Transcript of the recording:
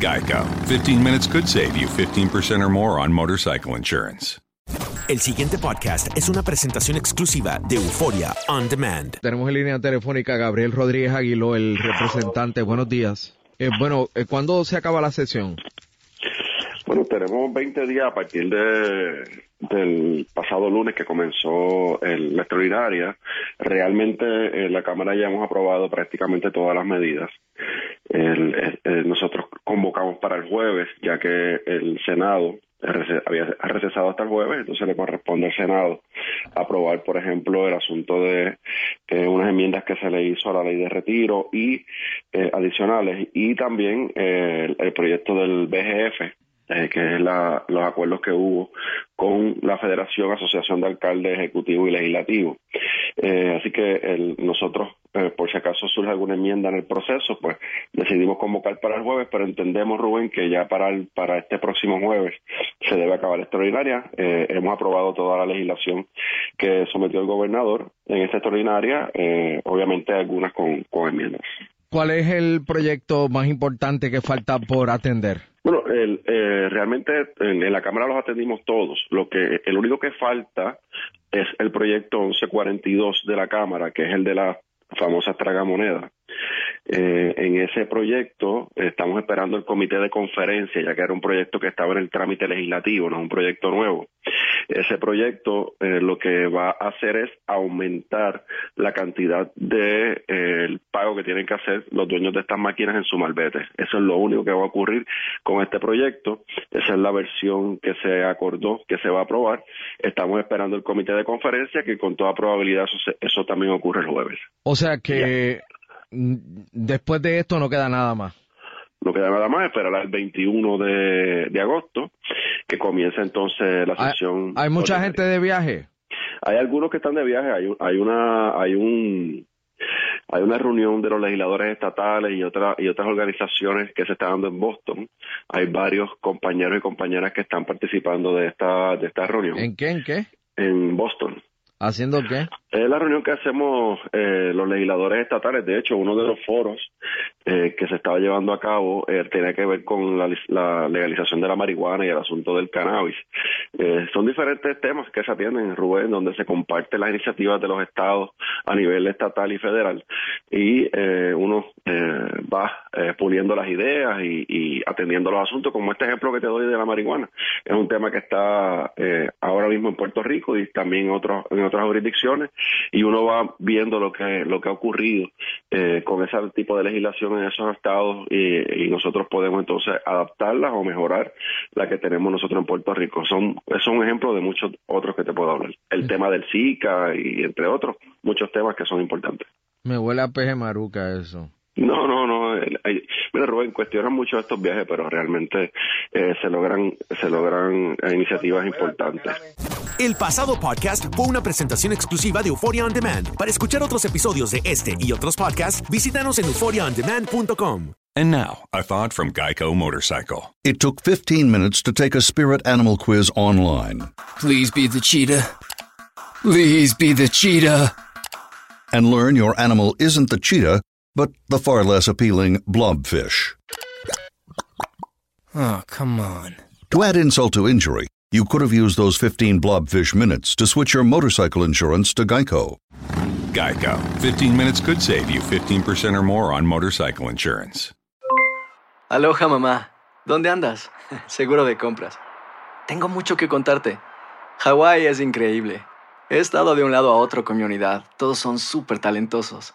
Geico. 15 minutes could save you 15% or more on motorcycle insurance. El siguiente podcast es una presentación exclusiva de Euforia On Demand. Tenemos en línea telefónica a Gabriel Rodríguez Aguiló, el representante. Buenos días. Eh, bueno, eh, ¿cuándo se acaba la sesión? Bueno, tenemos 20 días a partir de, del pasado lunes que comenzó el- la extraordinaria. Realmente en la Cámara ya hemos aprobado prácticamente todas las medidas. El- nosotros convocamos para el jueves, ya que el Senado había ha recesado hasta el jueves, entonces le corresponde al Senado aprobar, por ejemplo, el asunto de eh, unas enmiendas que se le hizo a la ley de retiro y eh, adicionales, y también eh, el, el proyecto del BGF, eh, que es la- los acuerdos que hubo con la Federación Asociación de Alcaldes Ejecutivo y Legislativo. Eh, así que nosotros, eh, por si acaso surge alguna enmienda en el proceso, pues decidimos convocar para el jueves, pero entendemos, Rubén, que ya para, para este próximo jueves se debe acabar la extraordinaria. Eh, hemos aprobado toda la legislación que sometió el gobernador en esta extraordinaria, eh, obviamente algunas con, con enmiendas. ¿Cuál es el proyecto más importante que falta por atender? Bueno, el, eh, realmente en, la Cámara los atendimos todos. Lo que el único que falta es el proyecto 1142 de la Cámara, que es el de la famosa tragamoneda. Eh, en ese proyecto estamos esperando el comité de conferencia, ya que era un proyecto que estaba en el trámite legislativo, no es un proyecto nuevo. Ese proyecto eh, lo que va a hacer es aumentar la cantidad de eh, el pago que tienen que hacer los dueños de estas máquinas en su malvete. Eso es lo único que va a ocurrir con este proyecto. Esa es la versión que se acordó que se va a aprobar. Estamos esperando el comité de conferencia que con toda probabilidad eso, se- eso también ocurre el jueves. O sea que después de esto no queda nada más. No queda nada más, esperar al 21 de, de agosto, que comienza entonces la sesión. Hay mucha gente de viaje. Hay algunos que están de viaje, hay, un- hay una, hay un, hay una reunión de los legisladores estatales y otras y otras organizaciones que se está dando en Boston. Hay varios compañeros y compañeras que están participando de esta de esta reunión ¿En qué? ¿En qué? en Boston. ¿Haciendo qué? Es la reunión que hacemos eh, los legisladores estatales. De hecho, uno de los foros eh, que se estaba llevando a cabo eh, tenía que ver con la, legalización de la marihuana y el asunto del cannabis. Eh, son diferentes temas que se atienden, Rubén, donde se comparten las iniciativas de los estados a nivel estatal y federal y eh, uno eh, va puliendo las ideas y, y atendiendo los asuntos, como este ejemplo que te doy de la marihuana. Es un tema que está ahora mismo en Puerto Rico y también otros, en otras jurisdicciones y uno va viendo lo que lo que ha ocurrido eh, con ese tipo de legislación en esos estados y, y, nosotros podemos entonces adaptarlas o mejorar la que tenemos nosotros en Puerto Rico. Son es un ejemplo de muchos otros que te puedo hablar. El tema del Zika y entre otros muchos temas que son importantes. Me huele a peje maruca eso. No, no, no. Mira, Rubén, cuestionan mucho estos viajes, pero realmente eh, se logran, se logran eh, iniciativas importantes. El pasado podcast fue una presentación exclusiva de Euphoria On Demand. Para escuchar otros episodios de este y otros podcasts, visítanos en euphoriaondemand.com. And now, a thought from Geico Motorcycle. It took 15 minutes to take a spirit animal quiz online. Please be the cheetah. Please be the cheetah. And learn your animal isn't the cheetah, but the far less appealing blobfish. Oh, come on. To add insult to injury, you could have used those 15 blobfish minutes to switch your motorcycle insurance to Geico. Geico. 15 minutes could save you 15% or more on motorcycle insurance. Aloha, mamá. ¿Dónde andas? Seguro de compras. Tengo mucho que contarte. Hawái es increíble. He estado de un lado a otro con mi unidad. Todos son súper talentosos.